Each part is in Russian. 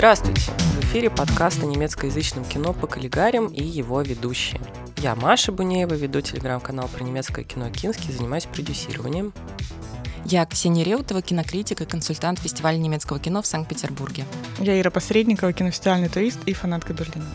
Здравствуйте! В эфире подкаст о немецкоязычном кино по коллегарям и его ведущие. Я Маша Бунеева, веду телеграм-канал про немецкое кино «Кинский», занимаюсь продюсированием. Я Ксения Реутова, кинокритик и консультант фестиваля немецкого кино в Санкт-Петербурге. Я Ира Посредникова, кинофестивальный турист и фанатка Берлина.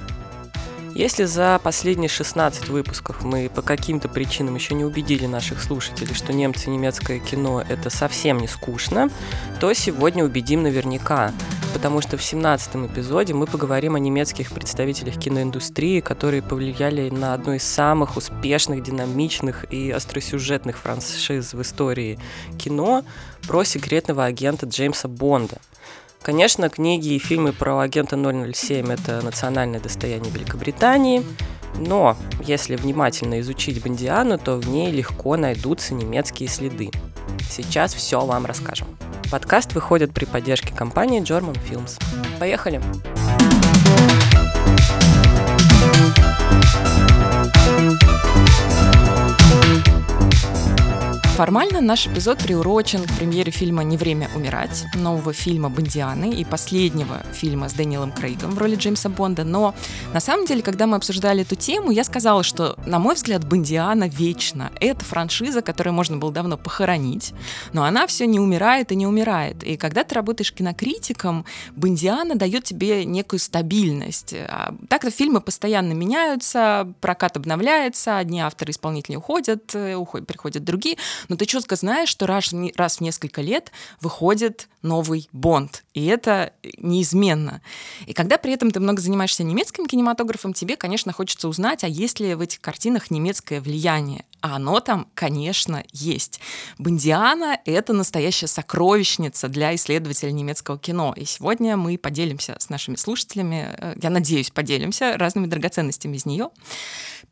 Если за последние 16 выпусков мы по каким-то причинам еще не убедили наших слушателей, что немцы и немецкое кино – это совсем не скучно, то сегодня убедим наверняка, потому что в 17 эпизоде мы поговорим о немецких представителях киноиндустрии, которые повлияли на одну из самых успешных, динамичных и остросюжетных франшиз в истории кино про секретного агента Джеймса Бонда – Конечно, книги и фильмы про агента 007 – это национальное достояние Великобритании, но если внимательно изучить Бондиану, то в ней легко найдутся немецкие следы. Сейчас все вам расскажем. Подкаст выходит при поддержке компании German Films. Поехали! Формально наш эпизод приурочен к премьере фильма «Не время умирать», нового фильма Бондианы и последнего фильма с Дэниелом Крейгом в роли Джеймса Бонда. Но на самом деле, когда мы обсуждали эту тему, я сказала, что, на мой взгляд, Бондиана вечна. Это франшиза, которую можно было давно похоронить, но она все не умирает и не умирает. И когда ты работаешь кинокритиком, Бондиана дает тебе некую стабильность. А так-то фильмы постоянно меняются, прокат обновляется, одни авторы-исполнители уходят, э, уходят, приходят другие но ты четко знаешь, что раз, раз в несколько лет выходит новый Бонд, и это неизменно. И когда при этом ты много занимаешься немецким кинематографом, тебе, конечно, хочется узнать, а есть ли в этих картинах немецкое влияние. А оно там, конечно, есть. Бондиана — это настоящая сокровищница для исследователей немецкого кино. И сегодня мы поделимся с нашими слушателями, э, я надеюсь, поделимся разными драгоценностями из нее.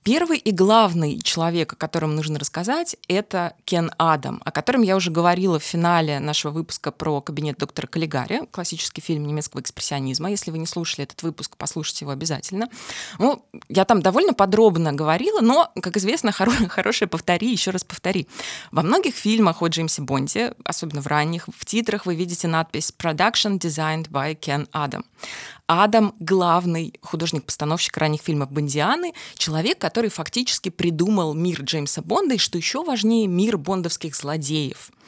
Первый и главный человек, о котором нужно рассказать, это Кен Адам, о котором я уже говорила в финале нашего выпуска про кабинет доктора Каллигари, классический фильм немецкого экспрессионизма. Если вы не слушали этот выпуск, послушайте его обязательно. Ну, я там довольно подробно говорила, но, как известно, хоро- хорошее повтори, еще раз повтори. Во многих фильмах о Джеймсе Бонде, особенно в ранних, в титрах вы видите надпись «Production designed by Ken Adam». Адам — главный художник-постановщик ранних фильмов Бондианы, человек, который фактически придумал мир Джеймса Бонда и, что еще важнее, мир бондовских злодеев —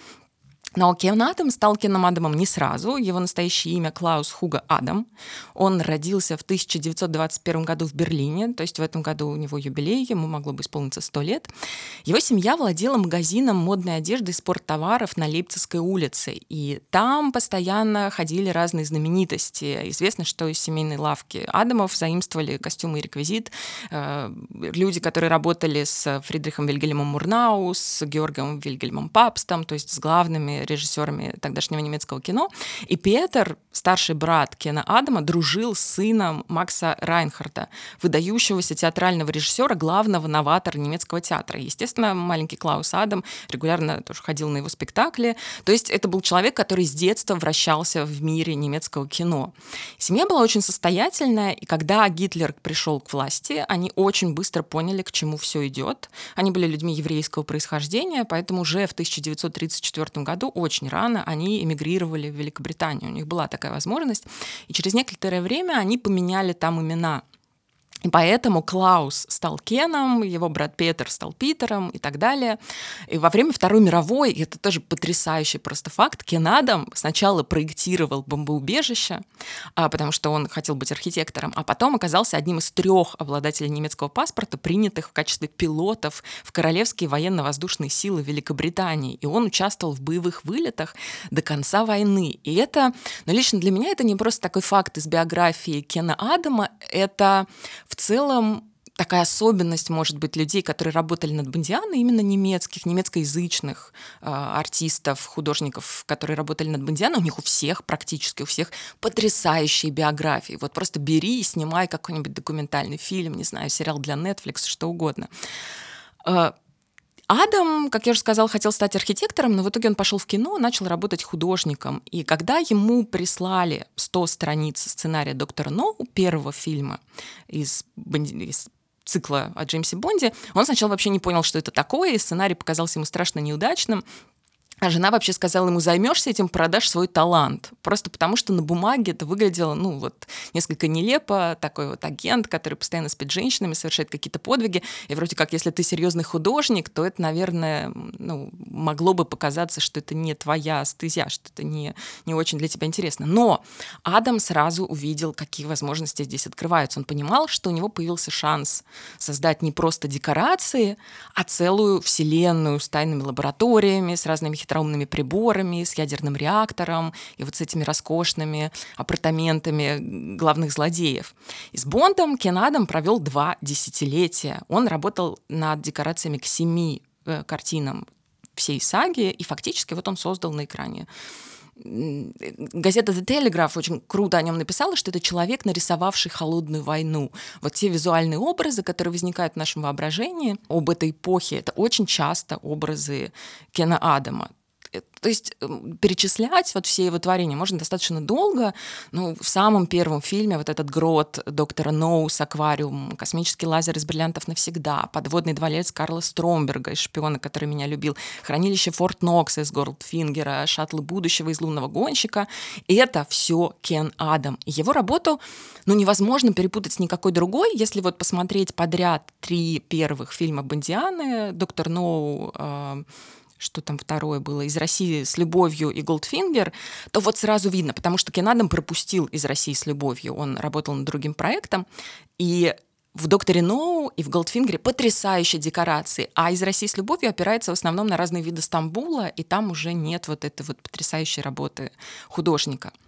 но Кен Адам стал Кеном Адамом не сразу. Его настоящее имя Клаус Хуга Адам. Он родился в 1921 году в Берлине, то есть в этом году у него юбилей, ему могло бы исполниться 100 лет. Его семья владела магазином модной одежды и спорттоваров на Лейпцигской улице, и там постоянно ходили разные знаменитости. Известно, что из семейной лавки Адамов заимствовали костюмы и реквизит. Э, люди, которые работали с Фридрихом Вильгельмом Мурнау, с Георгием Вильгельмом Папстом, то есть с главными режиссерами тогдашнего немецкого кино. И Петер, старший брат Кена Адама, дружил с сыном Макса Райнхарта, выдающегося театрального режиссера, главного новатора немецкого театра. Естественно, маленький Клаус Адам регулярно тоже ходил на его спектакли. То есть это был человек, который с детства вращался в мире немецкого кино. Семья была очень состоятельная, и когда Гитлер пришел к власти, они очень быстро поняли, к чему все идет. Они были людьми еврейского происхождения, поэтому уже в 1934 году очень рано они эмигрировали в Великобританию. У них была такая возможность. И через некоторое время они поменяли там имена. И поэтому Клаус стал Кеном, его брат Петр стал Питером и так далее. И во время Второй мировой, это тоже потрясающий просто факт, Кен Адам сначала проектировал бомбоубежище, а, потому что он хотел быть архитектором, а потом оказался одним из трех обладателей немецкого паспорта, принятых в качестве пилотов в Королевские военно-воздушные силы Великобритании. И он участвовал в боевых вылетах до конца войны. И это, ну, лично для меня это не просто такой факт из биографии Кена Адама, это в целом такая особенность, может быть, людей, которые работали над Бондианой, именно немецких, немецкоязычных э, артистов, художников, которые работали над Бондианой, у них у всех, практически у всех, потрясающие биографии. Вот просто бери и снимай какой-нибудь документальный фильм, не знаю, сериал для Netflix, что угодно. Э, Адам, как я уже сказала, хотел стать архитектором, но в итоге он пошел в кино, начал работать художником. И когда ему прислали 100 страниц сценария «Доктора Ноу», первого фильма из, из цикла о Джеймсе Бонде, он сначала вообще не понял, что это такое, и сценарий показался ему страшно неудачным. А жена вообще сказала ему, займешься этим, продашь свой талант. Просто потому, что на бумаге это выглядело, ну, вот, несколько нелепо. Такой вот агент, который постоянно спит женщинами, совершает какие-то подвиги. И вроде как, если ты серьезный художник, то это, наверное, ну, могло бы показаться, что это не твоя стезя, что это не, не очень для тебя интересно. Но Адам сразу увидел, какие возможности здесь открываются. Он понимал, что у него появился шанс создать не просто декорации, а целую вселенную с тайными лабораториями, с разными хитроумными приборами, с ядерным реактором и вот с этими роскошными апартаментами главных злодеев. И с Бондом Кен Адам провел два десятилетия. Он работал над декорациями к семи э, картинам всей саги, и фактически вот он создал на экране газета The Telegraph очень круто о нем написала, что это человек, нарисовавший холодную войну. Вот те визуальные образы, которые возникают в нашем воображении об этой эпохе, это очень часто образы Кена Адама. Э, то есть эм, перечислять вот все его творения можно достаточно долго. Ну, в самом первом фильме вот этот грот доктора Ноус, аквариум, космический лазер из бриллиантов навсегда, подводный дворец Карла Стромберга из «Шпиона», который меня любил, хранилище Форт Нокса из Голдфингера, шаттлы будущего из «Лунного гонщика». И это все Кен Адам. Его работу ну, невозможно перепутать с никакой другой. Если вот посмотреть подряд три первых фильма Бондианы, «Доктор Ноу», э, что там второе было, из России с любовью и Голдфингер, то вот сразу видно, потому что Кен Адам пропустил из России с любовью, он работал над другим проектом, и в «Докторе Ноу» и в «Голдфингере» потрясающие декорации, а из «России с любовью» опирается в основном на разные виды Стамбула, и там уже нет вот этой вот потрясающей работы художника –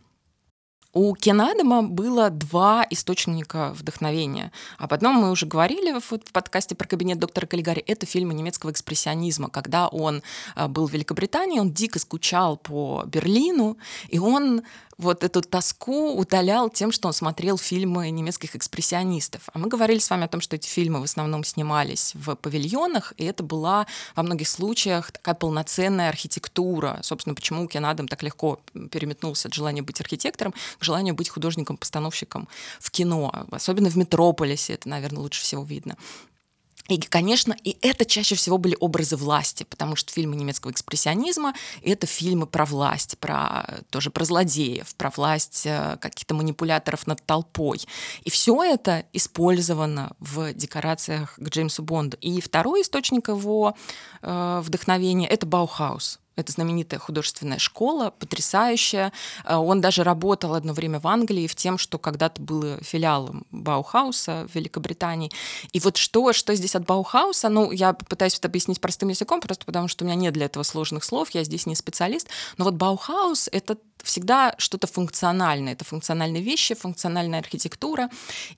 у Кенадема было два источника вдохновения. Об одном мы уже говорили в, в подкасте про кабинет доктора Каллигари. Это фильмы немецкого экспрессионизма. Когда он э, был в Великобритании, он дико скучал по Берлину, и он вот эту тоску утолял тем, что он смотрел фильмы немецких экспрессионистов. А мы говорили с вами о том, что эти фильмы в основном снимались в павильонах, и это была во многих случаях такая полноценная архитектура. Собственно, почему Кен Адам так легко переметнулся от желания быть архитектором к желанию быть художником-постановщиком в кино. Особенно в «Метрополисе» это, наверное, лучше всего видно. И, конечно, и это чаще всего были образы власти, потому что фильмы немецкого экспрессионизма — это фильмы про власть, про, тоже про злодеев, про власть э, каких-то манипуляторов над толпой. И все это использовано в декорациях к Джеймсу Бонду. И второй источник его э, вдохновения — это Баухаус. Это знаменитая художественная школа, потрясающая. Э, он даже работал одно время в Англии в том, что когда-то было филиалом Баухауса в Великобритании. И вот что, что здесь от Баухауса, ну, я пытаюсь это объяснить простым языком, просто потому что у меня нет для этого сложных слов, я здесь не специалист. Но вот Баухаус — это всегда что-то функциональное. Это функциональные вещи, функциональная архитектура.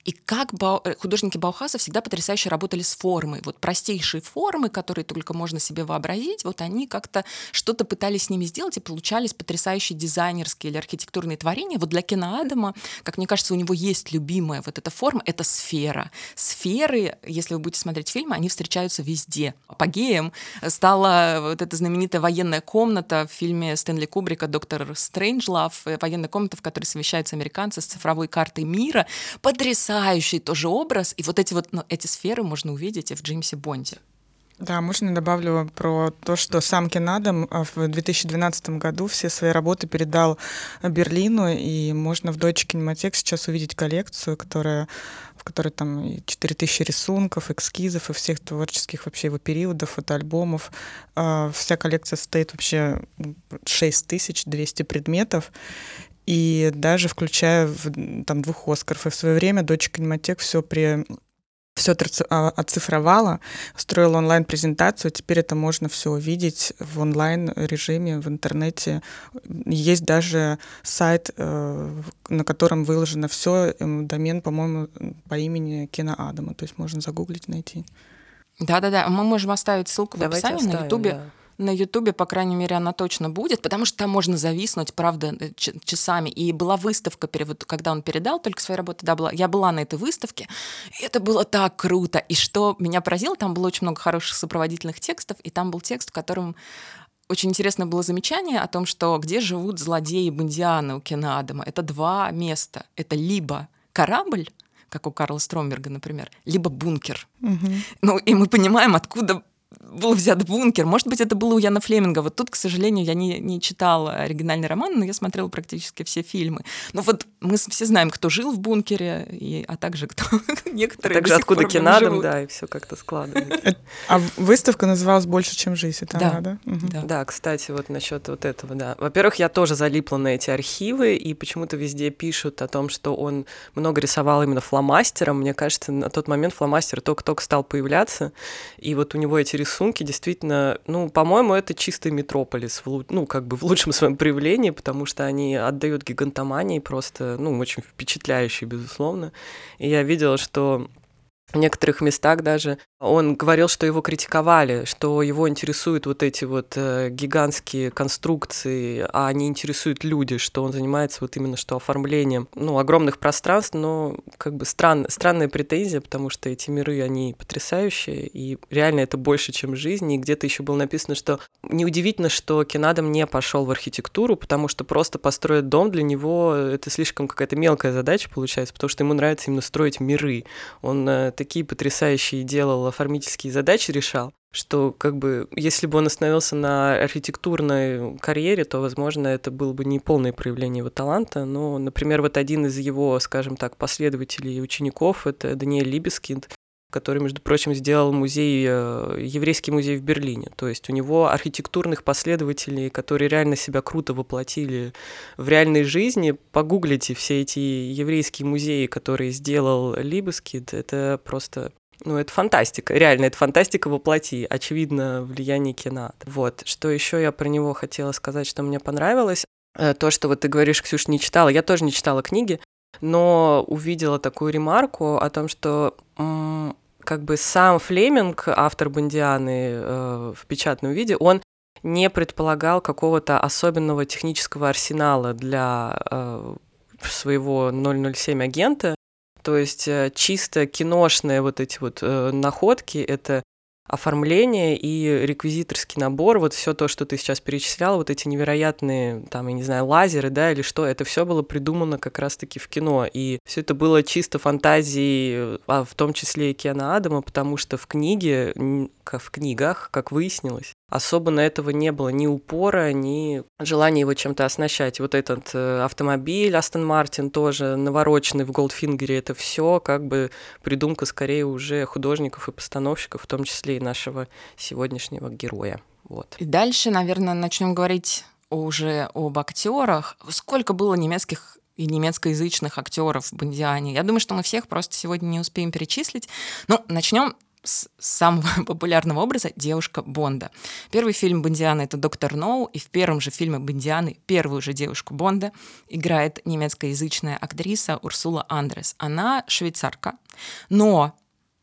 И как Бау... Э, художники Баухауса всегда потрясающе работали с формой. Вот простейшие формы, которые только можно себе вообразить, вот они как-то что-то пытались с ними сделать, и получались потрясающие дизайнерские или архитектурные творения. Вот для Кена Адама, как мне кажется, у него есть любимая вот эта форма — это сфера. Сферы, если вы будете смотреть фильмы, они встречаются везде. Апогеем стала вот эта знаменитая военная комната в фильме Стэнли Кубрика «Доктор Стрейндж», Strangelove, э, военная комната, в которой совмещаются американцы с цифровой картой мира. Потрясающий тоже образ. И вот эти вот ну, эти сферы можно увидеть и в Джеймсе Бонде. Да, можно добавлю про то, что сам Кенадам а, в 2012 году все свои работы передал Берлину, и можно в Deutsche Кинематек сейчас увидеть коллекцию, которая в которой там 4000 рисунков, эскизов и всех творческих вообще его периодов, фотоальбомов. А, вся коллекция состоит вообще 6200 предметов, и даже включая в, там двух Оскаров. И в свое время дочь Кинематек все при все а, оцифровала, строила онлайн-презентацию, теперь это можно все увидеть в онлайн-режиме, в интернете. Есть даже сайт, э, на котором выложено все, эм, домен, по-моему, по имени Кена Адама, то есть можно загуглить, найти. Да-да-да, мы можем оставить ссылку в описании оставим, на Ютубе. Да на Ютубе, по крайней мере, она точно будет, потому что там можно зависнуть, правда, э, часами. И была выставка, когда он передал только свои работы, да, была, я была на этой выставке, и это было так круто. И что меня поразило, там было очень много хороших сопроводительных текстов, и там был текст, в котором очень интересное было замечание о том, что где живут злодеи и бандианы у Кена Адама. Это два места. Это либо корабль, как у Карла Стромберга, например, либо бункер. Угу. Ну, и мы понимаем, откуда был взят бункер. Может быть, это было у Яна Флеминга. Вот тут, к сожалению, я не, не читала оригинальный роман, но я смотрела практически все фильмы. Но вот мы все знаем, кто жил в бункере, и, а также кто некоторые а также откуда кинадом, да, и все как-то складывается. А выставка называлась «Больше, чем жизнь», это да. да? Да. да, кстати, вот насчет вот этого, да. Во-первых, я тоже залипла на эти архивы, и почему-то везде пишут о том, что он много рисовал именно фломастером. Мне кажется, на тот момент фломастер только-только стал появляться, и вот у него эти рисунки действительно, ну, по-моему, это чистый метрополис, в, ну, как бы в лучшем своем проявлении, потому что они отдают гигантомании просто, ну, очень впечатляющие, безусловно. И я видела, что в некоторых местах даже он говорил, что его критиковали, что его интересуют вот эти вот э, гигантские конструкции, а не интересуют люди, что он занимается вот именно что оформлением ну, огромных пространств, но как бы стран, странная претензия, потому что эти миры, они потрясающие, и реально это больше, чем жизнь. И где-то еще было написано, что неудивительно, что Кенадом не пошел в архитектуру, потому что просто построить дом для него это слишком какая-то мелкая задача получается, потому что ему нравится именно строить миры. Он э, такие потрясающие делал оформительские задачи решал, что как бы если бы он остановился на архитектурной карьере, то, возможно, это было бы не полное проявление его таланта. Но, например, вот один из его, скажем так, последователей и учеников, это Даниэль Либескинд, который, между прочим, сделал музей, э, еврейский музей в Берлине. То есть у него архитектурных последователей, которые реально себя круто воплотили в реальной жизни. Погуглите все эти еврейские музеи, которые сделал Либескид. Это просто ну, это фантастика, реально, это фантастика воплоти, очевидно, влияние кино. Вот, что еще я про него хотела сказать, что мне понравилось, э, то, что вот ты говоришь, Ксюш, не читала, я тоже не читала книги, но увидела такую ремарку о том, что как бы сам Флеминг, автор Бондианы э, в печатном виде, он не предполагал какого-то особенного технического арсенала для э, своего 007 агента, то есть э, чисто киношные вот эти вот э, находки — это оформление и реквизиторский набор, вот все то, что ты сейчас перечислял, вот эти невероятные, там, я не знаю, лазеры, да, или что, это все было придумано как раз-таки в кино. И все это было чисто фантазией, а в том числе и Киана Адама, потому что в книге, в книгах, как выяснилось, особо на этого не было ни упора, ни желания его чем-то оснащать. Вот этот э, автомобиль Астон Мартин тоже навороченный в Голдфингере, это все как бы придумка скорее уже художников и постановщиков, в том числе и нашего сегодняшнего героя. Вот. И дальше, наверное, начнем говорить уже об актерах. Сколько было немецких и немецкоязычных актеров в Бондиане. Я думаю, что мы всех просто сегодня не успеем перечислить. Но начнем с самого популярного образа девушка Бонда. Первый фильм Бондиана — это «Доктор Ноу», и в первом же фильме Бондианы первую же девушку Бонда играет немецкоязычная актриса Урсула Андрес. Она швейцарка, но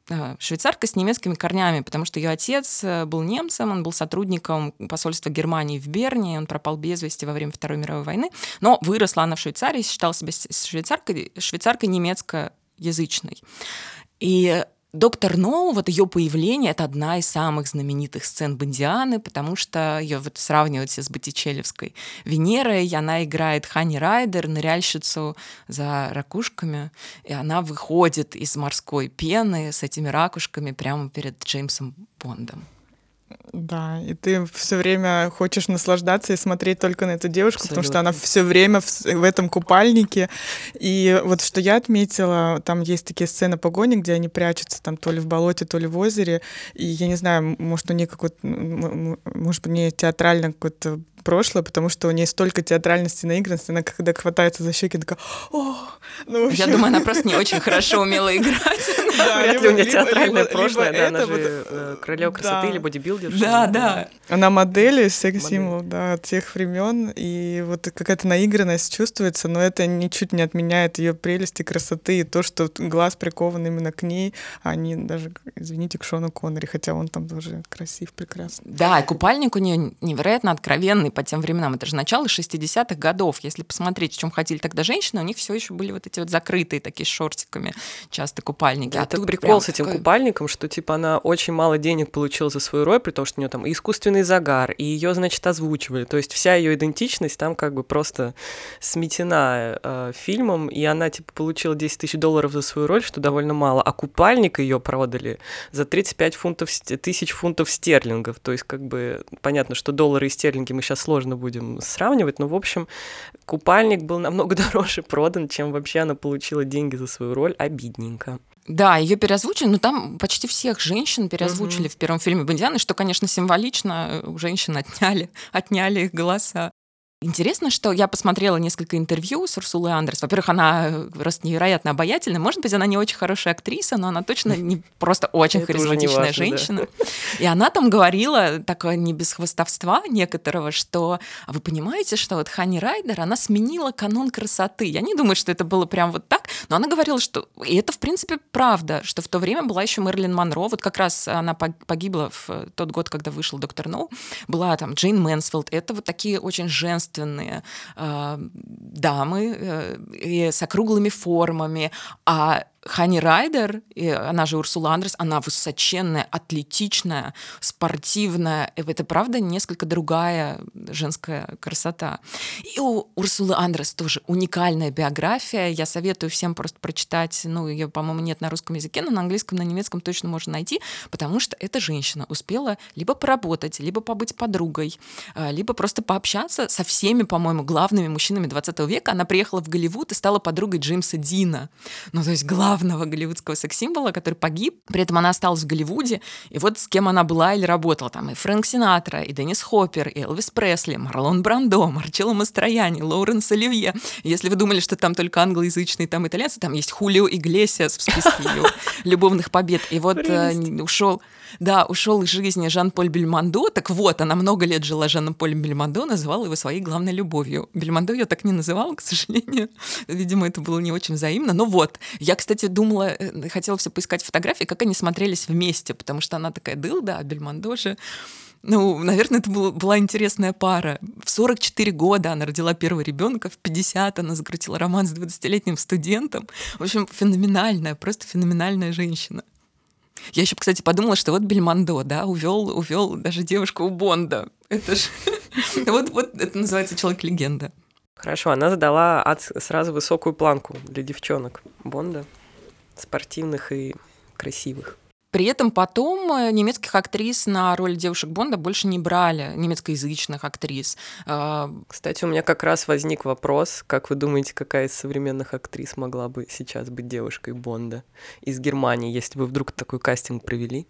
э, швейцарка с немецкими корнями, потому что ее отец э, был немцем, он был сотрудником посольства Германии в Берне, он пропал без вести во время Второй мировой войны, но выросла она в Швейцарии, считала себя швейцаркой, швейцаркой немецкоязычной. И Доктор Ноу, вот ее появление, это одна из самых знаменитых сцен Бондианы, потому что ее вот сравнивают с Боттичелевской Венерой, и она играет Хани Райдер, ныряльщицу за ракушками, и она выходит из морской пены с этими ракушками прямо перед Джеймсом Бондом. Да, и ты все время хочешь наслаждаться и смотреть только на эту девушку, Абсолютно. потому что она все время в, в этом купальнике. И вот что я отметила, там есть такие сцены погони, где они прячутся там то ли в болоте, то ли в озере. И я не знаю, может, у них какой-то, может, у нее театрально какой-то прошлое, потому что у нее столько театральности, наигранности, она когда хватается за щеки, такая, о, ну вообще... Я думаю, она просто не очень хорошо умела играть. Вряд ли у нее театральное прошлое, да, она же э, королева красоты или бодибилдер. Да, да. Она модель, секс-символ, да, тех времен, и вот какая-то наигранность чувствуется, но это ничуть не отменяет ее прелести, красоты, и то, что глаз прикован именно к ней, а не даже, извините, к Шону Коннери, хотя он там тоже красив, прекрасный. Да, и купальник у нее невероятно откровенный, по тем временам. Это же начало 60-х годов. Если посмотреть, в чем ходили тогда женщины, у них все еще были вот эти вот закрытые такие шортиками, часто купальники. Да, а это прикол с этим такой... купальником, что типа она очень мало денег получила за свою роль, при том, что у нее там искусственный загар, и ее, значит, озвучивали. То есть вся ее идентичность там как бы просто сметена э, фильмом, и она типа получила 10 тысяч долларов за свою роль, что довольно мало, а купальник ее продали за 35 фунтов, тысяч фунтов стерлингов. То есть как бы понятно, что доллары и стерлинги мы сейчас сложно будем сравнивать, но в общем купальник был намного дороже продан, чем вообще она получила деньги за свою роль. Обидненько. Да, ее переозвучили, но там почти всех женщин переозвучили угу. в первом фильме Бондианы, что, конечно, символично. У женщин отняли, отняли их голоса. Интересно, что я посмотрела несколько интервью с Урсулой Андерс. Во-первых, она просто невероятно обаятельная. Может быть, она не очень хорошая актриса, но она точно не просто очень харизматичная женщина. И она там говорила, такое не без хвостовства некоторого, что «А вы понимаете, что вот Хани Райдер, она сменила канон красоты. Я не думаю, что это было прям вот так, но она говорила, что... И это, в принципе, правда, что в то время была еще Мэрилин Монро. Вот как раз она погибла в тот год, когда вышел «Доктор Ноу». Была там Джейн Мэнсфилд. Это вот такие очень женственные женственные э, дамы э, с округлыми формами, а Хани Райдер, и она же Урсула Андрес, она высоченная, атлетичная, спортивная. Это, правда, несколько другая женская красота. И у Урсулы Андрес тоже уникальная биография. Я советую всем просто прочитать. Ну, ее, по-моему, нет на русском языке, но на английском, на немецком точно можно найти, потому что эта женщина успела либо поработать, либо побыть подругой, а, либо просто пообщаться со всеми, по-моему, главными мужчинами 20 века. Она приехала в Голливуд и стала подругой Джеймса Дина. Ну, то есть главный главного голливудского секс-символа, который погиб. При этом она осталась в Голливуде. И вот с кем она была или работала. Там и Фрэнк Синатра, и Деннис Хоппер, и Элвис Пресли, Марлон Брандо, Марчелло Мастрояни, Лоуренс Оливье. Если вы думали, что там только англоязычные, там итальянцы, там есть Хулио Иглесиас в списке ее любовных побед. И вот э, ушел да, ушел из жизни Жан-Поль Бельмондо. Так вот, она много лет жила Жаном-Полем Бельмондо, называла его своей главной любовью. Бельмондо я так не называла, к сожалению. Видимо, это было не очень взаимно. Но вот, я, кстати, думала, э, хотела все поискать фотографии, как они смотрелись вместе, потому что она такая дылда, а Бельмондо же ну, наверное, это был, была интересная пара. В 44 года она родила первого ребенка, в 50 она закрутила роман с 20-летним студентом. В общем, феноменальная, просто феноменальная женщина. Я еще, кстати, подумала, что вот Бельмондо, да, увел, увел даже девушку у Бонда. Это же вот, вот это называется человек-легенда. Хорошо, она задала сразу высокую планку для девчонок Бонда, спортивных и красивых. При этом потом э, немецких актрис на роль девушек Бонда больше не брали, немецкоязычных актрис. А, Кстати, у меня как раз возник вопрос, как вы думаете, какая из современных актрис могла бы сейчас быть девушкой Бонда из Германии, если бы вдруг такой кастинг провели,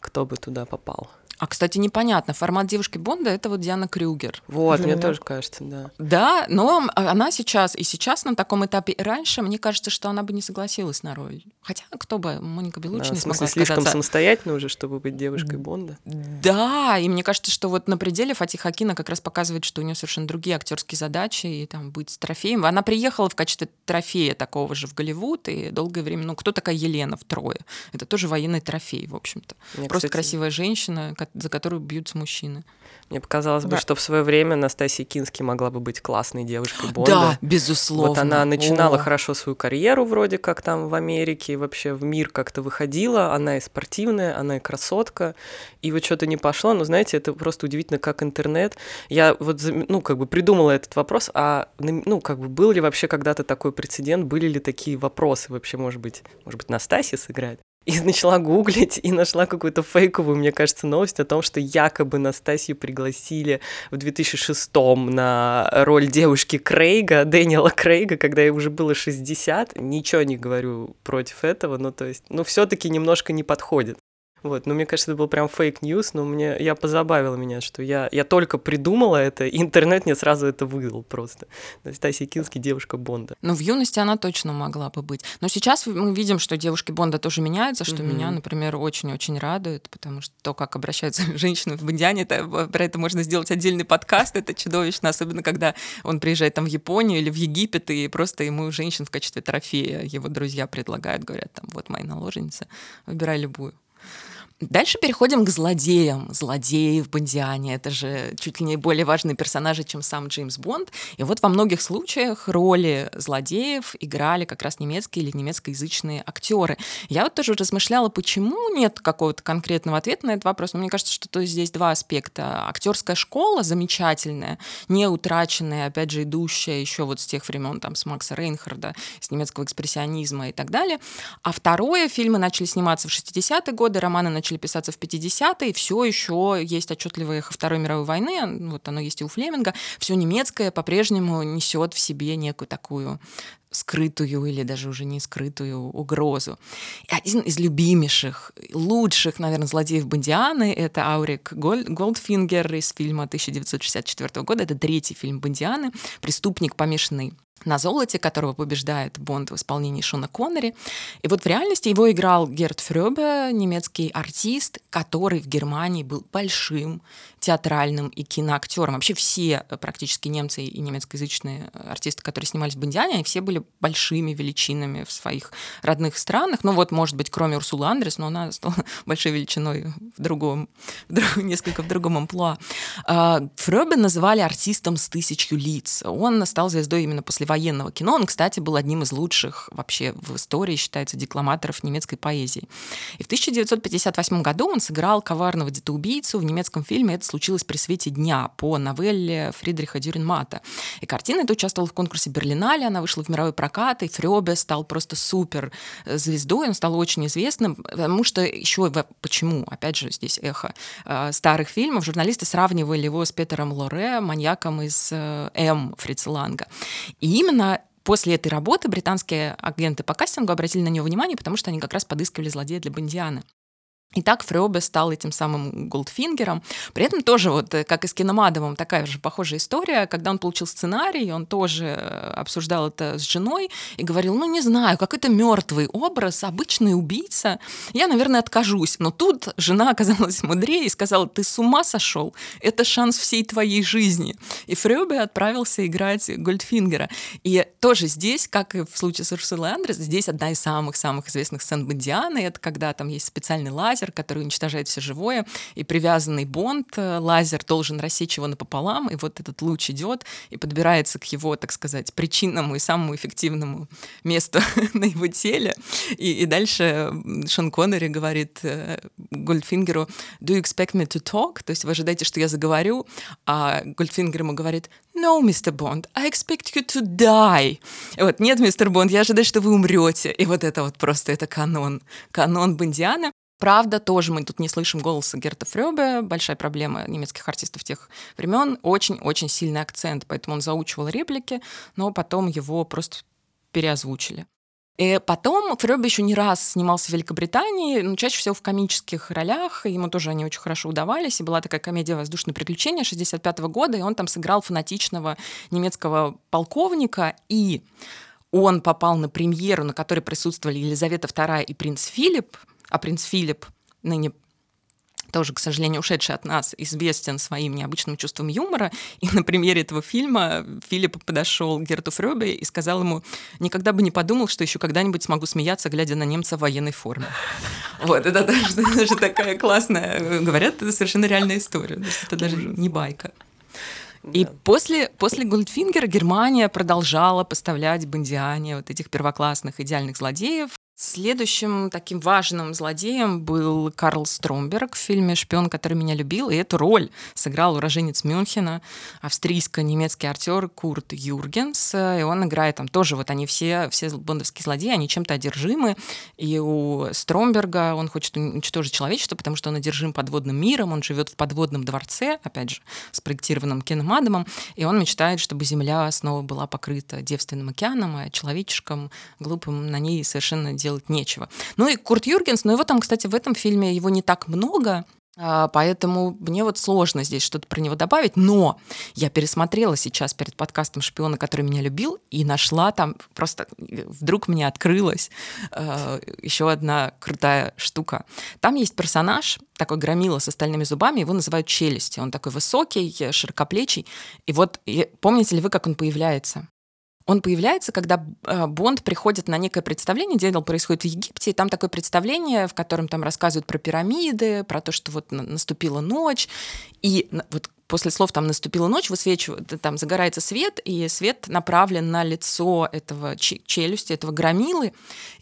кто бы туда попал? А, кстати, непонятно. Формат девушки Бонда — это вот Диана Крюгер. Вот, мне тоже кажется, да. Да, но она сейчас, и сейчас на таком этапе, и раньше, мне кажется, что она бы не согласилась на роль. Хотя кто бы, Моника Белуччи да, не смогла слишком сказаться. самостоятельно уже, чтобы быть девушкой Бонда. Да, и мне кажется, что вот на пределе Фатиха Акина как раз показывает, что у нее совершенно другие актерские задачи, и там быть трофеем. Она приехала в качестве трофея такого же в Голливуд, и долгое время, ну, кто такая Елена в Трое? Это тоже военный трофей, в общем-то. Мне, Просто кстати... красивая женщина, за которую бьются мужчины. Мне показалось да. бы, что в свое время Настасья Кински могла бы быть классной девушкой Бонда. Да, безусловно. Вот она начинала О. хорошо свою карьеру вроде как там в Америке, вообще в мир как-то выходила. Она и спортивная, она и красотка. И вот что-то не пошло. Но знаете, это просто удивительно, как интернет. Я вот, ну, как бы придумала этот вопрос, а, ну, как бы был ли вообще когда-то такой прецедент, были ли такие вопросы вообще, может быть, может быть, Настасья сыграть? И начала гуглить и нашла какую-то фейковую, мне кажется, новость о том, что якобы Настасью пригласили в 2006 на роль девушки Крейга, Дэниела Крейга, когда ей уже было 60. Ничего не говорю против этого, но то есть, ну, все таки немножко не подходит. Вот, ну, мне кажется, это был прям fake news, но мне, я позабавила меня, что я, я только придумала это, и интернет мне сразу это выдал просто. Настасья Кинский, девушка Бонда. Ну, в юности она точно могла бы быть. Но сейчас мы видим, что девушки Бонда тоже меняются, что mm-hmm. меня, например, очень-очень радует, потому что то, как обращаются женщины в Бондиане, это, про это можно сделать отдельный подкаст, это чудовищно, особенно когда он приезжает там в Японию или в Египет, и просто ему женщин в качестве трофея его друзья предлагают, говорят, там, вот мои наложницы, выбирай любую. Дальше переходим к злодеям. Злодеи в Бондиане — это же чуть ли не более важные персонажи, чем сам Джеймс Бонд. И вот во многих случаях роли злодеев играли как раз немецкие или немецкоязычные актеры. Я вот тоже размышляла, почему нет какого-то конкретного ответа на этот вопрос. Но мне кажется, что то здесь два аспекта. Актерская школа замечательная, не утраченная, опять же, идущая еще вот с тех времен там с Макса Рейнхарда, с немецкого экспрессионизма и так далее. А второе, фильмы начали сниматься в 60-е годы, романы начали начали писаться в 50-е, все еще есть отчетливое эхо Второй мировой войны, вот оно есть и у Флеминга, все немецкое по-прежнему несет в себе некую такую скрытую или даже уже не скрытую угрозу. И один из любимейших, лучших, наверное, злодеев Бондианы — это Аурик Голдфингер из фильма 1964 года. Это третий фильм Бондианы. Преступник, помешанный на золоте, которого побеждает Бонд в исполнении Шона Коннери. И вот в реальности его играл Герт Фрёбе, немецкий артист, который в Германии был большим театральным и киноактером. Вообще все э, практически немцы и немецкоязычные э, артисты, которые снимались в Бондиане, они все были большими величинами в своих родных странах. Ну вот, может быть, кроме Урсулы Андрес, но она стала большой величиной в другом, в друг, несколько в другом амплуа. А, Фрёбе называли артистом с тысячью лиц. Он стал звездой именно после военного кино. Он, кстати, был одним из лучших вообще в истории, считается, декламаторов немецкой поэзии. И в 1958 году он сыграл коварного детоубийцу в немецком фильме «Это случилось при свете дня» по новелле Фридриха Дюренмата. И картина эта участвовала в конкурсе Берлинале, она вышла в мировой прокат, и Фрёбе стал просто супер э, звездой, он стал очень известным, потому что еще почему, опять же, здесь эхо э, старых фильмов, журналисты сравнивали его с Петером Лоре, маньяком из э, М. Фрица Ланга. И именно После этой работы британские агенты по кастингу обратили на него внимание, потому что они как раз подыскивали злодея для Бондиана. И так Фрёбе стал этим самым Голдфингером. При этом тоже, вот э, как и с Киномадовым, такая же похожая история. Когда он получил сценарий, он тоже э, обсуждал это с женой и говорил, ну не знаю, как это мертвый образ, обычный убийца. Я, наверное, откажусь. Но тут жена оказалась мудрее и сказала, ты с ума сошел? Это шанс всей твоей жизни. И Фрёбе отправился играть Гольдфингера. И тоже здесь, как и в случае с Урсулой Андрес, здесь одна из самых-самых известных сцен Бондианы. Это когда там есть специальный лазер, лазер, который уничтожает все живое, и привязанный бонд, э, лазер должен рассечь его напополам, и вот этот луч идет и подбирается к его, так сказать, причинному и самому эффективному месту на его теле. И, и дальше Шон Коннери говорит э, Гольдфингеру, do you expect me to talk? То есть вы ожидаете, что я заговорю? А Гольдфингер ему говорит, no, мистер Бонд, I expect you to die. Вот, нет, мистер Бонд, я ожидаю, что вы умрете. И вот это вот просто, это канон, канон Бондиана. Правда, тоже мы тут не слышим голоса Герта Фрёбе. Большая проблема немецких артистов тех времен. Очень-очень сильный акцент, поэтому он заучивал реплики, но потом его просто переозвучили. И потом Фрёбе еще не раз снимался в Великобритании, но чаще всего в комических ролях, ему тоже они очень хорошо удавались, и была такая комедия «Воздушное приключение» 65 -го года, и он там сыграл фанатичного немецкого полковника, и он попал на премьеру, на которой присутствовали Елизавета II и принц Филипп, а принц Филипп, ныне тоже, к сожалению, ушедший от нас, известен своим необычным чувством юмора. И на примере этого фильма Филипп подошел к Герту Фрёбе и сказал ему, никогда бы не подумал, что еще когда-нибудь смогу смеяться, глядя на немца в военной форме. Вот, это даже, даже такая классная, говорят, это совершенно реальная история. Это даже не байка. И да. после, после Гольдфингера Германия продолжала поставлять Бондиане вот этих первоклассных идеальных злодеев, Следующим таким важным злодеем был Карл Стромберг в фильме «Шпион, который меня любил», и эту роль сыграл уроженец Мюнхена, австрийско-немецкий актер Курт Юргенс, и он играет там тоже, вот они все, все бондовские злодеи, они чем-то одержимы, и у Стромберга он хочет уничтожить человечество, потому что он одержим подводным миром, он живет в подводном дворце, опять же, спроектированном Кеном Адамом, и он мечтает, чтобы Земля снова была покрыта девственным океаном, а человеческом глупым на ней совершенно делать делать нечего. Ну и Курт Юргенс, но его там, кстати, в этом фильме его не так много, а, Поэтому мне вот сложно здесь что-то про него добавить, но я пересмотрела сейчас перед подкастом «Шпиона, который меня любил» и нашла там, просто вдруг мне открылась э, еще одна крутая штука. Там есть персонаж, такой громила с остальными зубами, его называют челюсти. Он такой высокий, широкоплечий. И вот помните ли вы, как он появляется? Он появляется, когда э, Бонд приходит на некое представление, дело происходит в Египте, и там такое представление, в котором там рассказывают про пирамиды, про то, что вот наступила ночь, и вот после слов там наступила ночь, высвечивает, там загорается свет, и свет направлен на лицо этого челюсти, этого громилы,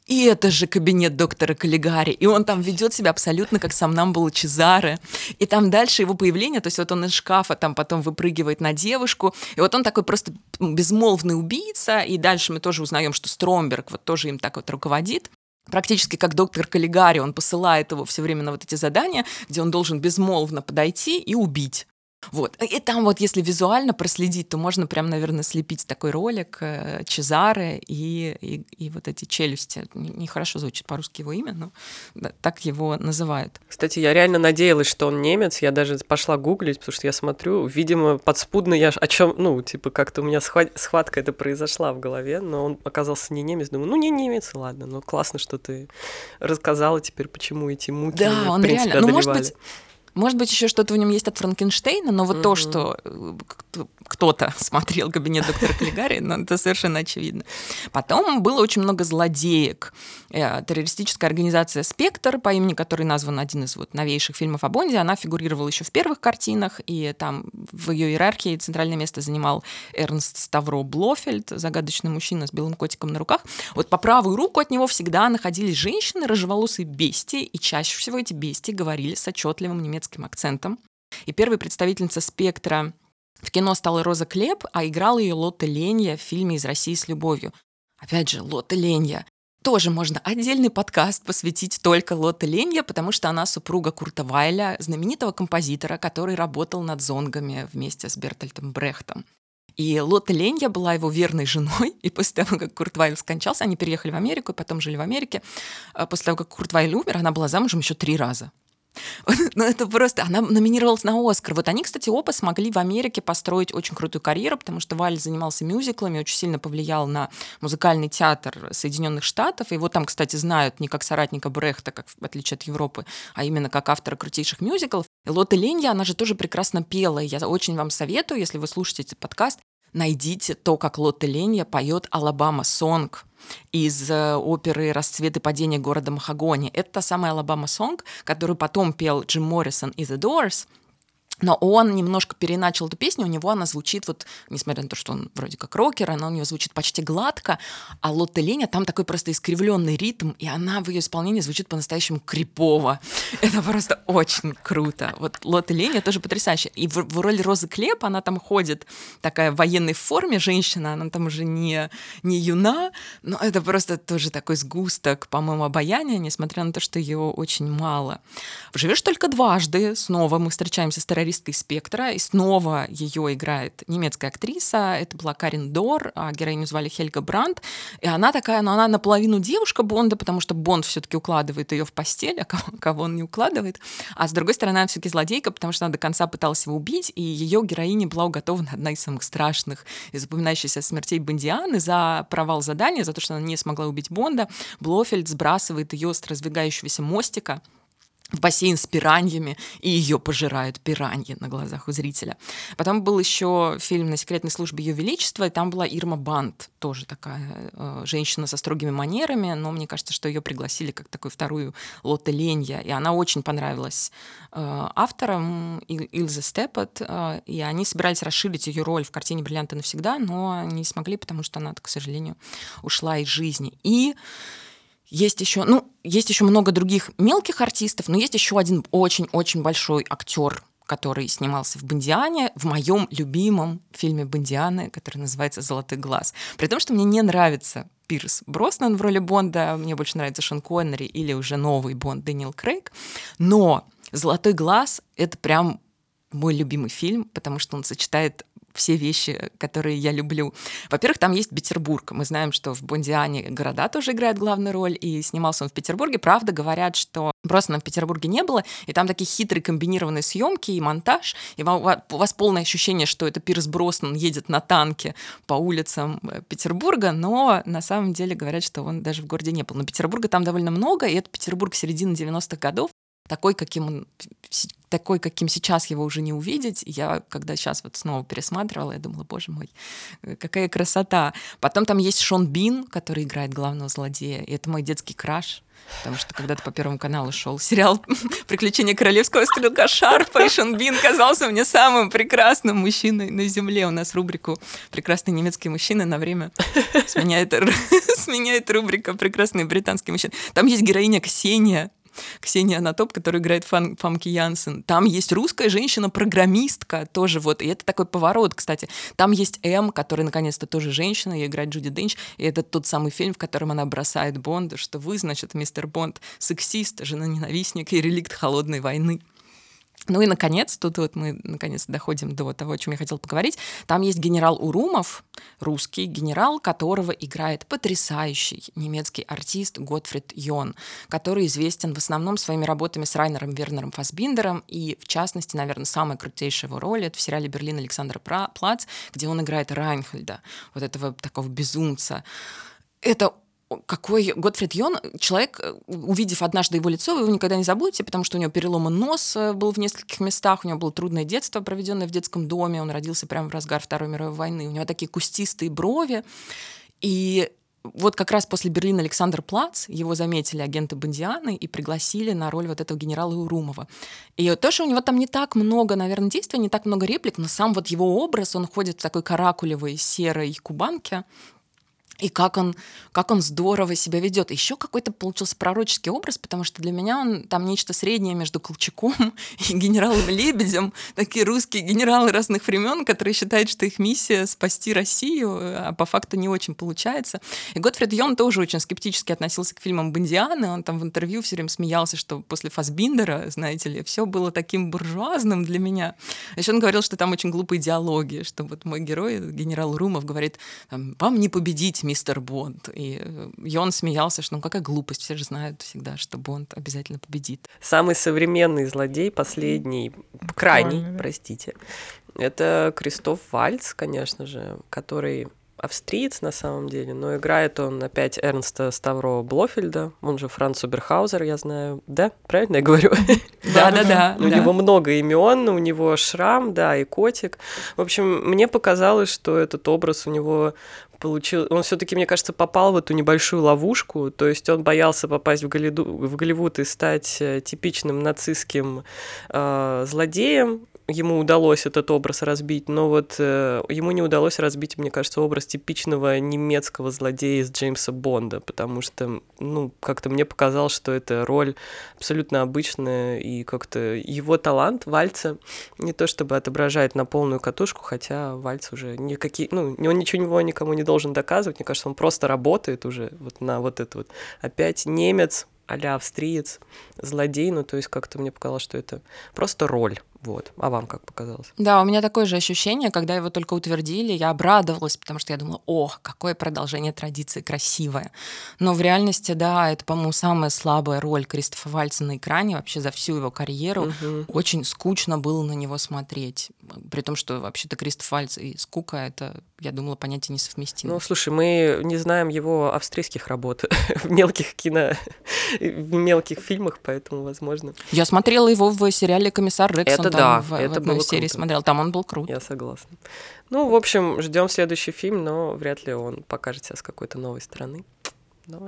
и это же кабинет доктора Каллигари, и он там ведет себя абсолютно как сам нам был Чезаре, и там дальше его появление, то есть вот он из шкафа там потом выпрыгивает на девушку, и вот он такой просто безмолвный убийца, и дальше мы тоже узнаем, что Стромберг вот тоже им так вот руководит, практически как доктор Каллигари, он посылает его все время на вот эти задания, где он должен безмолвно подойти и убить. Вот. И там вот, если визуально проследить, то можно прям, наверное, слепить такой ролик э, Чезаре и, и, и вот эти челюсти. Нехорошо звучит по-русски его имя, но да, так его называют. Кстати, я реально надеялась, что он немец. Я даже пошла гуглить, потому что я смотрю, видимо, подспудно я о чем, ну, типа, как-то у меня схват, схватка это произошла в голове, но он оказался не немец. Думаю, ну, не немец, ладно, ну, классно, что ты рассказала теперь, почему эти муки да, меня, он в принципе, реально. одолевали. Ну, может быть, может быть, еще что-то в нем есть от Франкенштейна, но вот mm-hmm. то, что э, кто-то смотрел кабинет доктора Каллигари, но это совершенно очевидно. Потом было очень много злодеек. Э, террористическая организация «Спектр», по имени которой назван один из вот новейших фильмов о Бонде, она фигурировала еще в первых картинах, и там в ее иерархии центральное место занимал Эрнст Ставро Блофельд, загадочный мужчина с белым котиком на руках. Вот по правую руку от него всегда находились женщины, рыжеволосые бестии, и чаще всего эти бестии говорили с отчетливым немецким немецким акцентом. И первой представительница спектра в кино стала Роза Клеп, а играла ее Лотта Ленья в фильме «Из России с любовью». Опять же, Лотта Ленья. Тоже можно отдельный подкаст посвятить только Лотте Ленья, потому что она супруга Курта Вайля, знаменитого композитора, который работал над зонгами вместе с Бертольтом Брехтом. И Лотта Ленья была его верной женой, и после того, как Курт Вайль скончался, они переехали в Америку, и потом жили в Америке. А после того, как Курт Вайль умер, она была замужем еще три раза. Ну, это просто... Она номинировалась на Оскар. Вот они, кстати, оба смогли в Америке построить очень крутую карьеру, потому что Вайль занимался мюзиклами, очень сильно повлиял на музыкальный театр Соединенных Штатов. Его там, кстати, знают не как соратника Брехта, как в отличие от Европы, а именно как автора крутейших мюзиклов. Лотта Ленья, она же тоже прекрасно пела. Я очень вам советую, если вы слушаете этот подкаст, найдите то, как Лотта Ленья поет «Alabama Song», из э, оперы «Расцвет и падение города Махагони». Это та самая «Alabama Song», которую потом пел Джим Моррисон и The Doors — но он немножко переначал эту песню, у него она звучит вот, несмотря на то, что он вроде как рокер, она у него звучит почти гладко, а Лотта Леня там такой просто искривленный ритм, и она в ее исполнении звучит по-настоящему крипово. Это просто очень круто. Вот Лотта Леня тоже потрясающая. И в, в роли Розы Клеп она там ходит такая в военной форме женщина, она там уже не, не юна, но это просто тоже такой сгусток, по-моему, обаяния, несмотря на то, что ее очень мало. Живешь только дважды, снова мы встречаемся с террористом террористкой спектра, и снова ее играет немецкая актриса, это была Карин Дор, а героиню звали Хельга Брандт, и она такая, ну она наполовину девушка Бонда, потому что Бонд все-таки укладывает ее в постель, а кого, кого он не укладывает, а с другой стороны она все-таки злодейка, потому что она до конца пыталась его убить, и ее героине была уготована одна из самых страшных и запоминающихся смертей Бондианы за провал задания, за то, что она не смогла убить Бонда. Блофельд сбрасывает ее с раздвигающегося мостика, в бассейн с пираньями, и ее пожирают пираньи на глазах у зрителя. Потом был еще фильм «На секретной службе Ее Величества», и там была Ирма Бант, тоже такая э, женщина со строгими манерами, но мне кажется, что ее пригласили как такую вторую Лотте Ленья, и она очень понравилась э, авторам Илзе Степет, э, и они собирались расширить ее роль в картине «Бриллианты навсегда», но не смогли, потому что она, к сожалению, ушла из жизни. И есть еще, ну, есть еще много других мелких артистов, но есть еще один очень-очень большой актер, который снимался в Бондиане, в моем любимом фильме Бондианы, который называется «Золотой глаз». При том, что мне не нравится Пирс Броснан в роли Бонда, мне больше нравится Шон Коннери или уже новый Бонд Дэниел Крейг, но «Золотой глаз» — это прям мой любимый фильм, потому что он сочетает все вещи, которые я люблю. Во-первых, там есть Петербург. Мы знаем, что в Бондиане города тоже играют главную роль, и снимался он в Петербурге. Правда, говорят, что просто в Петербурге не было, и там такие хитрые комбинированные съемки и монтаж, и у вас полное ощущение, что это Пирс Броснан едет на танке по улицам э, Петербурга, но на самом деле говорят, что он даже в городе не был. Но Петербурга там довольно много, и это Петербург середины 90-х годов, такой, каким он такой, каким сейчас его уже не увидеть. Я, когда сейчас вот снова пересматривала, я думала, боже мой, э, какая красота. Потом там есть Шон Бин, который играет главного злодея, и это мой детский краш. Потому что когда-то по Первому каналу шел сериал «Приключения королевского стрелка Шарпа», и Шон Бин казался мне самым прекрасным мужчиной на Земле. У нас рубрику «Прекрасный немецкий мужчина» на время сменяет, сменяет рубрика «Прекрасный британский мужчина». Там есть героиня Ксения, Ксения Анатоп, которая играет Фан, Фамки Янсен. Там есть русская женщина-программистка тоже вот. И это такой поворот, кстати. Там есть М, которая наконец-то тоже женщина, ее играет Джуди Денч. И это тот самый фильм, в котором она бросает Бонда, что вы, значит, мистер Бонд, сексист, жена-ненавистник и реликт холодной войны. Ну и, наконец, тут вот мы, наконец, доходим до того, о чем я хотела поговорить. Там есть генерал Урумов, русский генерал, которого играет потрясающий немецкий артист Готфрид Йон, который известен в основном своими работами с Райнером Вернером Фасбиндером, и, в частности, наверное, самая крутейшая его роль — это в сериале «Берлин» Александра Плац, где он играет Райнхольда, вот этого такого безумца. Это какой Готфрид Йон, человек, э, увидев однажды его лицо, вы его никогда не забудете, потому что у него переломан нос э, был в нескольких местах, у него было трудное детство, проведенное в детском доме, он родился прямо в разгар Второй мировой войны, у него такие кустистые брови, и вот как раз после Берлина Александр Плац его заметили агенты Бондианы и пригласили на роль вот этого генерала Урумова. И то, что у него там не так много, наверное, действий, не так много реплик, но сам вот его образ, он ходит в такой каракулевой серой кубанке, и как он, как он здорово себя ведет. Еще какой-то получился пророческий образ, потому что для меня он там нечто среднее между Колчаком и генералом Лебедем. Такие русские генералы разных времен, которые считают, что их миссия спасти Россию, а по факту не очень получается. И Готфрид Йон тоже очень скептически относился к фильмам Бондианы. Он там в интервью все время смеялся, что после Фасбиндера, знаете ли, все было таким буржуазным для меня. Еще он говорил, что там очень глупые диалоги, что вот мой герой, генерал Румов, говорит, вам не победить мистер Бонд. И, э, и он смеялся, что ну какая глупость, все же знают всегда, что Бонд обязательно победит. Самый современный злодей, последний, крайний, Правильно. простите, это Кристоф Вальц, конечно же, который австриец на самом деле, но играет он опять Эрнста Ставро Блофельда, он же Франц Уберхаузер, я знаю, да? Правильно я говорю? Да-да-да. У него много имен, у него шрам, да, и котик. В общем, мне показалось, что этот образ у него получил, он все-таки, мне кажется, попал в эту небольшую ловушку, то есть он боялся попасть в, Голлиду, в Голливуд и стать э, типичным нацистским э, злодеем, ему удалось этот образ разбить, но вот э, ему не удалось разбить, мне кажется, образ типичного немецкого злодея из Джеймса Бонда, потому что, ну, как-то мне показалось, что эта роль абсолютно обычная, и как-то его талант Вальца не то чтобы отображает на полную катушку, хотя Вальц уже никакие, ну, он ничего никому не должен доказывать, мне кажется, он просто работает уже вот на вот это вот. Опять немец, а-ля австриец, злодей, ну, то есть как-то мне показалось, что это просто роль. Вот. А вам как показалось? Да, у меня такое же ощущение, когда его только утвердили, я обрадовалась, потому что я думала, о, какое продолжение традиции, красивое. Но в реальности, да, это, по-моему, самая слабая роль Кристофа Вальца на экране вообще за всю его карьеру. Угу. Очень скучно было на него смотреть. При том, что вообще-то Кристоф Вальц и скука — это, я думала, понятие несовместимое. Ну, слушай, мы не знаем его австрийских работ в мелких кино, в мелких фильмах, поэтому, возможно... Я смотрела его в сериале «Комиссар Рекс», это да, в, это в одной было серии круто. смотрел, там он был крут. Я согласна. Ну, в общем, ждем следующий фильм, но вряд ли он покажет себя с какой-то новой стороны. Но...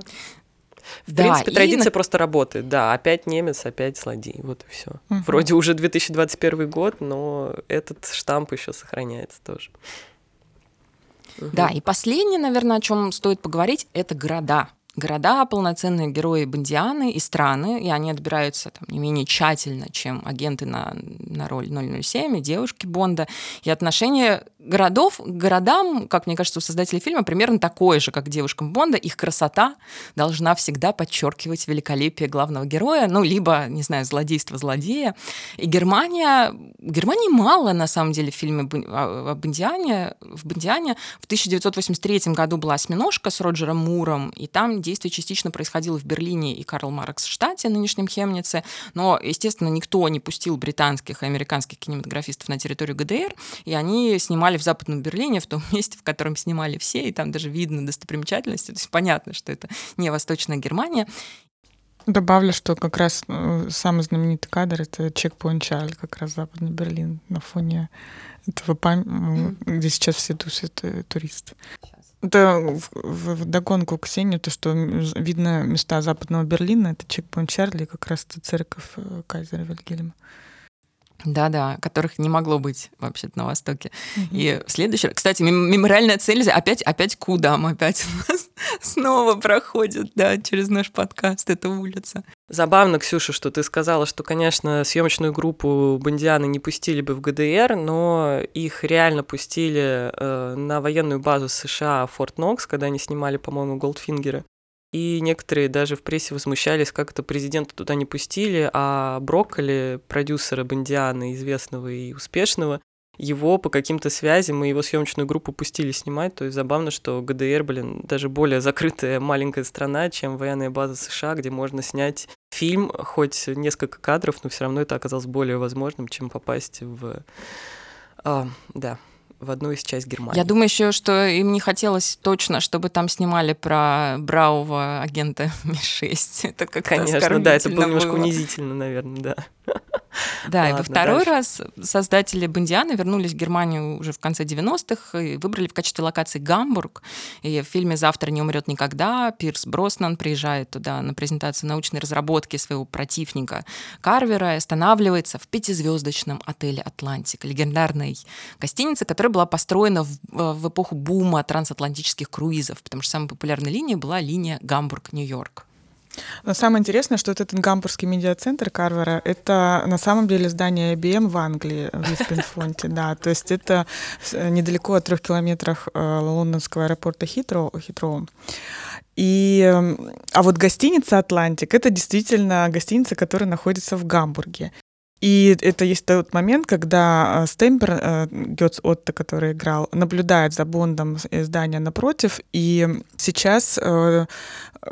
В да, принципе, традиция на... просто работает. Да, опять немец, опять злодей. Вот и все. Угу. Вроде уже 2021 год, но этот штамп еще сохраняется тоже. Угу. Да, и последнее, наверное, о чем стоит поговорить, это города города, полноценные герои Бондианы и страны, и они отбираются там, не менее тщательно, чем агенты на, на роль 007 и девушки Бонда. И отношение городов к городам, как мне кажется, у создателей фильма примерно такое же, как девушкам Бонда. Их красота должна всегда подчеркивать великолепие главного героя, ну, либо, не знаю, злодейство злодея. И Германия... Германии мало, на самом деле, в фильме о Бондиане. В Бондиане в 1983 году была «Осьминожка» с Роджером Муром, и там действие частично происходило в Берлине и Карл Маркс штате, нынешнем Хемнице, но, естественно, никто не пустил британских и американских кинематографистов на территорию ГДР, и они снимали в Западном Берлине, в том месте, в котором снимали все, и там даже видно достопримечательности, то есть понятно, что это не Восточная Германия. Добавлю, что как раз э, самый знаменитый кадр — это чекпоинт Чарль, как раз Западный Берлин на фоне этого, пам... где сейчас все тусят туристы. Это в, в, в догонку к Ксении, то, что видно места Западного Берлина, это чекпоинт Чарли, как раз церковь э, Кайзера Вильгельма. Да-да, которых не могло быть вообще-то на Востоке. Mm-hmm. И в следующий раз... Кстати, мемориальная цель опять, опять Кудам, опять у нас снова проходит, да, через наш подкаст эта улица. Забавно, Ксюша, что ты сказала, что, конечно, съемочную группу Бондианы не пустили бы в ГДР, но их реально пустили э, на военную базу США Форт Нокс, когда они снимали, по-моему, Голдфингеры. И некоторые даже в прессе возмущались, как это президента туда не пустили, а Брокколи, продюсера Бондиана, известного и успешного, его по каким-то связям мы его съемочную группу пустили снимать. То есть забавно, что ГДР, блин, даже более закрытая маленькая страна, чем военная база США, где можно снять фильм, хоть несколько кадров, но все равно это оказалось более возможным, чем попасть в... А, да, в одну из часть Германии. Я думаю еще, что им не хотелось точно, чтобы там снимали про бравого агента Ми-6. Это как Конечно, да, это было немножко унизительно, наверное, да. Да, Ладно, и во второй дальше. раз создатели Бондиана вернулись в Германию уже в конце 90-х и выбрали в качестве локации Гамбург. И в фильме «Завтра не умрет никогда» Пирс Броснан приезжает туда на презентацию научной разработки своего противника Карвера и останавливается в пятизвездочном отеле «Атлантик», легендарной гостинице, которая была построена в, в эпоху бума трансатлантических круизов, потому что самой популярной линией была линия Гамбург-Нью-Йорк. Но самое интересное, что этот гамбургский медиацентр Карвера — это на самом деле здание IBM в Англии, в Испенфонте, да. То есть это недалеко от трех километрах э, лондонского аэропорта Хитроу. Хитроу. И, а вот гостиница «Атлантик» — это действительно гостиница, которая находится в Гамбурге. И это есть тот момент, когда э, Стемпер, э, Гетц Отто, который играл, наблюдает за Бондом здания напротив, и сейчас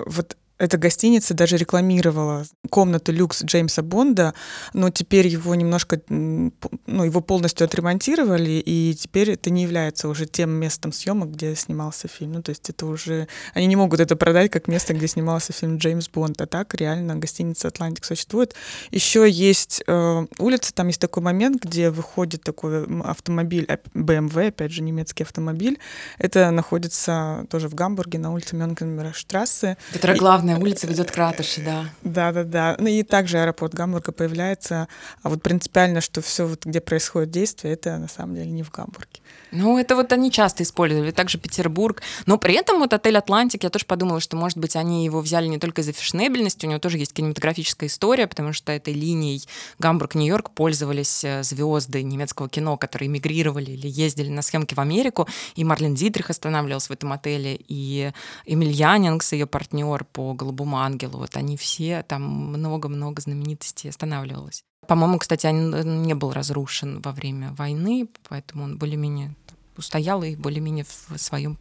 вот эта гостиница даже рекламировала комнату люкс Джеймса Бонда, но теперь его немножко, ну, его полностью отремонтировали, и теперь это не является уже тем местом съемок, где снимался фильм. Ну, то есть это уже... Они не могут это продать как место, где снимался фильм Джеймс Бонд, а так реально гостиница «Атлантик» существует. Еще есть э, улица, там есть такой момент, где выходит такой автомобиль, BMW, опять же, немецкий автомобиль. Это находится тоже в Гамбурге, на улице Мюнхенберг-штрассе. Которая главная главная улица ведет к ратуше, да. Да, да, да. Ну и также аэропорт Гамбурга появляется. А вот принципиально, что все, вот, где происходит действие, это на самом деле не в Гамбурге. Ну, это вот они часто использовали, также Петербург. Но при этом вот отель «Атлантик», я тоже подумала, что, может быть, они его взяли не только за фешнебельность, у него тоже есть кинематографическая история, потому что этой линией Гамбург-Нью-Йорк пользовались э, звезды немецкого кино, которые эмигрировали или ездили на съемки в Америку, и Марлен Дитрих останавливался в этом отеле, и Эмиль Янингс, ее партнер по «Голубому ангелу», вот они все, там много-много знаменитостей останавливалось. По-моему, кстати, он не был разрушен во время войны, поэтому он более-менее устоял и более-менее в своем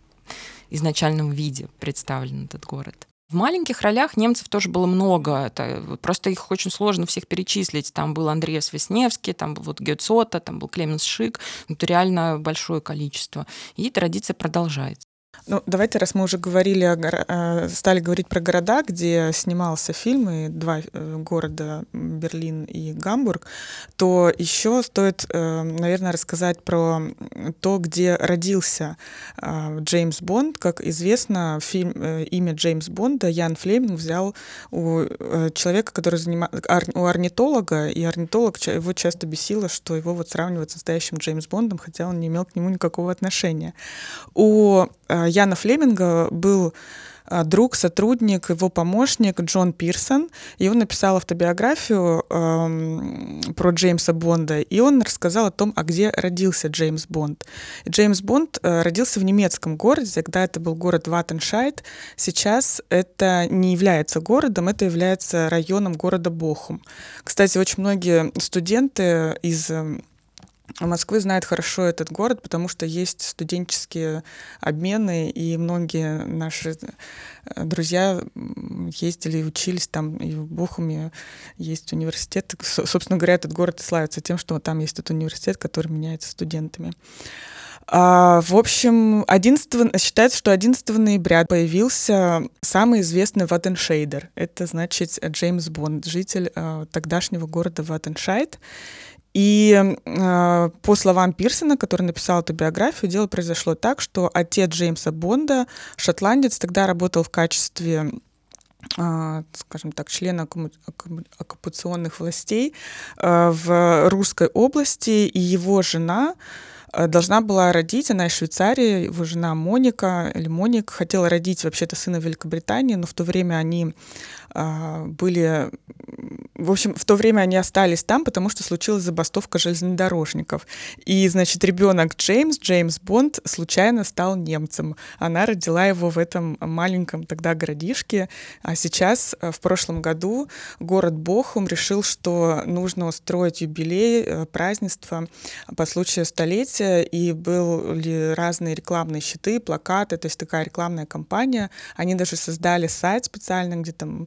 изначальном виде представлен этот город. В маленьких ролях немцев тоже было много. Это, просто их очень сложно всех перечислить. Там был Андреас Весневский, там был вот Гетцота, там был Клеменс Шик. Это реально большое количество. И традиция продолжается. Ну, давайте, раз мы уже говорили, о, стали говорить про города, где снимался фильм, и два э, города, Берлин и Гамбург, то еще стоит, э, наверное, рассказать про то, где родился э, Джеймс Бонд. Как известно, фильм, имя Джеймс Бонда Ян Флеминг взял у человека, который занимается, у орнитолога, и орнитолог его часто бесило, что его вот сравнивают с настоящим Джеймс Бондом, хотя он не имел к нему никакого отношения. У Яна Флеминга был а, друг, сотрудник, его помощник Джон Пирсон. И он написал автобиографию э, про Джеймса Бонда, и он рассказал о том, а где родился Джеймс Бонд. Джеймс Бонд э, родился в немецком городе, когда это был город Ваттеншайд. Сейчас это не является городом, это является районом города Бохум. Кстати, очень многие студенты из Москвы знает хорошо этот город, потому что есть студенческие обмены, и многие наши э, друзья ездили и учились там, и в Бухуме есть университет. Собственно говоря, этот город славится тем, что там есть этот университет, который меняется студентами. А, в общем, 11, считается, что 11 ноября появился самый известный Ваттеншейдер. Это значит Джеймс Бонд, житель а, тогдашнего города Ваттеншайд. И э, по словам Пирсона, который написал эту биографию, дело произошло так, что отец Джеймса Бонда, шотландец, тогда работал в качестве э, скажем так, члена оккупационных властей э, в русской области, и его жена Э, должна была родить, она из Швейцарии, его жена Моника, или Моник, хотела родить вообще-то сына Великобритании, но в то время они были... В общем, в то время они остались там, потому что случилась забастовка железнодорожников. И, значит, ребенок Джеймс, Джеймс Бонд, случайно стал немцем. Она родила его в этом маленьком тогда городишке. А сейчас, э, в прошлом году, город Бохум решил, что нужно устроить юбилей, э, празднество по случаю столетия. И были разные рекламные щиты, плакаты, то есть такая рекламная кампания. Они даже создали сайт специально, где там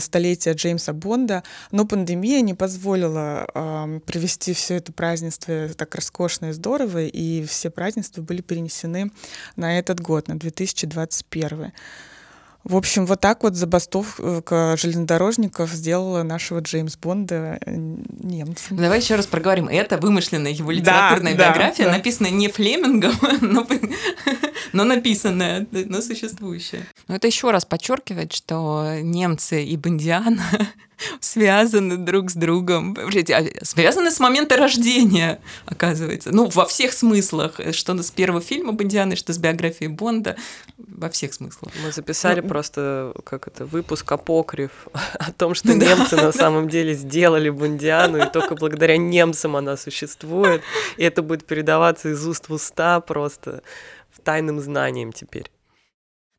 столетия Джеймса Бонда, но пандемия не позволила э, провести все это празднество так роскошно и здорово, и все празднества были перенесены на этот год, на 2021. В общем, вот так вот забастовка железнодорожников сделала нашего Джеймс Бонда э, немцем. Давай еще раз проговорим. Это вымышленная его литературная да, биография, да, да. написанная не Флемингом, но, но написанная, но существующая. Но это еще раз подчеркивает, что немцы и Бондиана связаны друг с другом. А, связаны с момента рождения, оказывается. Ну, во всех смыслах. Что с первого фильма Бондианы, что с биографией Бонда. Во всех смыслах. Мы записали ну, просто, как это, выпуск апокриф о том, что немцы на самом деле сделали Бондиану, и только благодаря немцам она существует. И это будет передаваться из уст в уста просто тайным знанием теперь.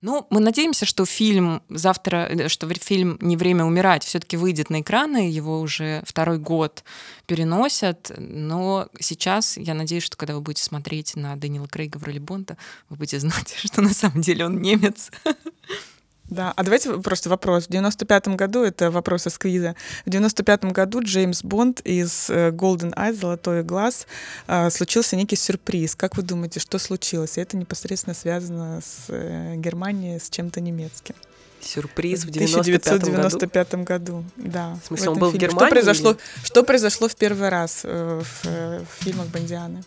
Ну, мы надеемся, что фильм завтра, э, что фильм «Не время умирать» все-таки выйдет на экраны, его уже второй год переносят, но сейчас я надеюсь, что когда вы будете смотреть на Дэниела Крейга в роли Бонда, вы будете знать, что на самом деле он немец. Да, а давайте просто вопрос. В 95-м году, это вопрос из квиза, в 95-м году Джеймс Бонд из э, Golden Eye, Золотой глаз, э, случился некий сюрприз. Как вы думаете, что случилось? И это непосредственно связано с э, Германией, с чем-то немецким. Сюрприз в 1995 году. году. Да. В смысле, в он был фильме. в Германии? Что произошло, или? что произошло в первый раз в, в фильмах Бондианы?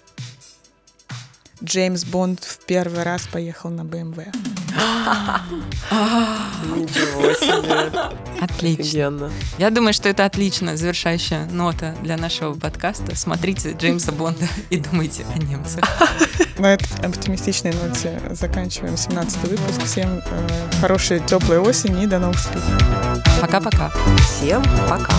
Джеймс Бонд в первый раз поехал на БМВ. Ничего себе. Отлично. Я думаю, что это отличная завершающая нота для нашего подкаста. Смотрите Джеймса Бонда и думайте о немцах. На этой оптимистичной ноте заканчиваем 17 выпуск. Всем э, хорошей теплой осени и до новых встреч. Пока-пока. Всем пока.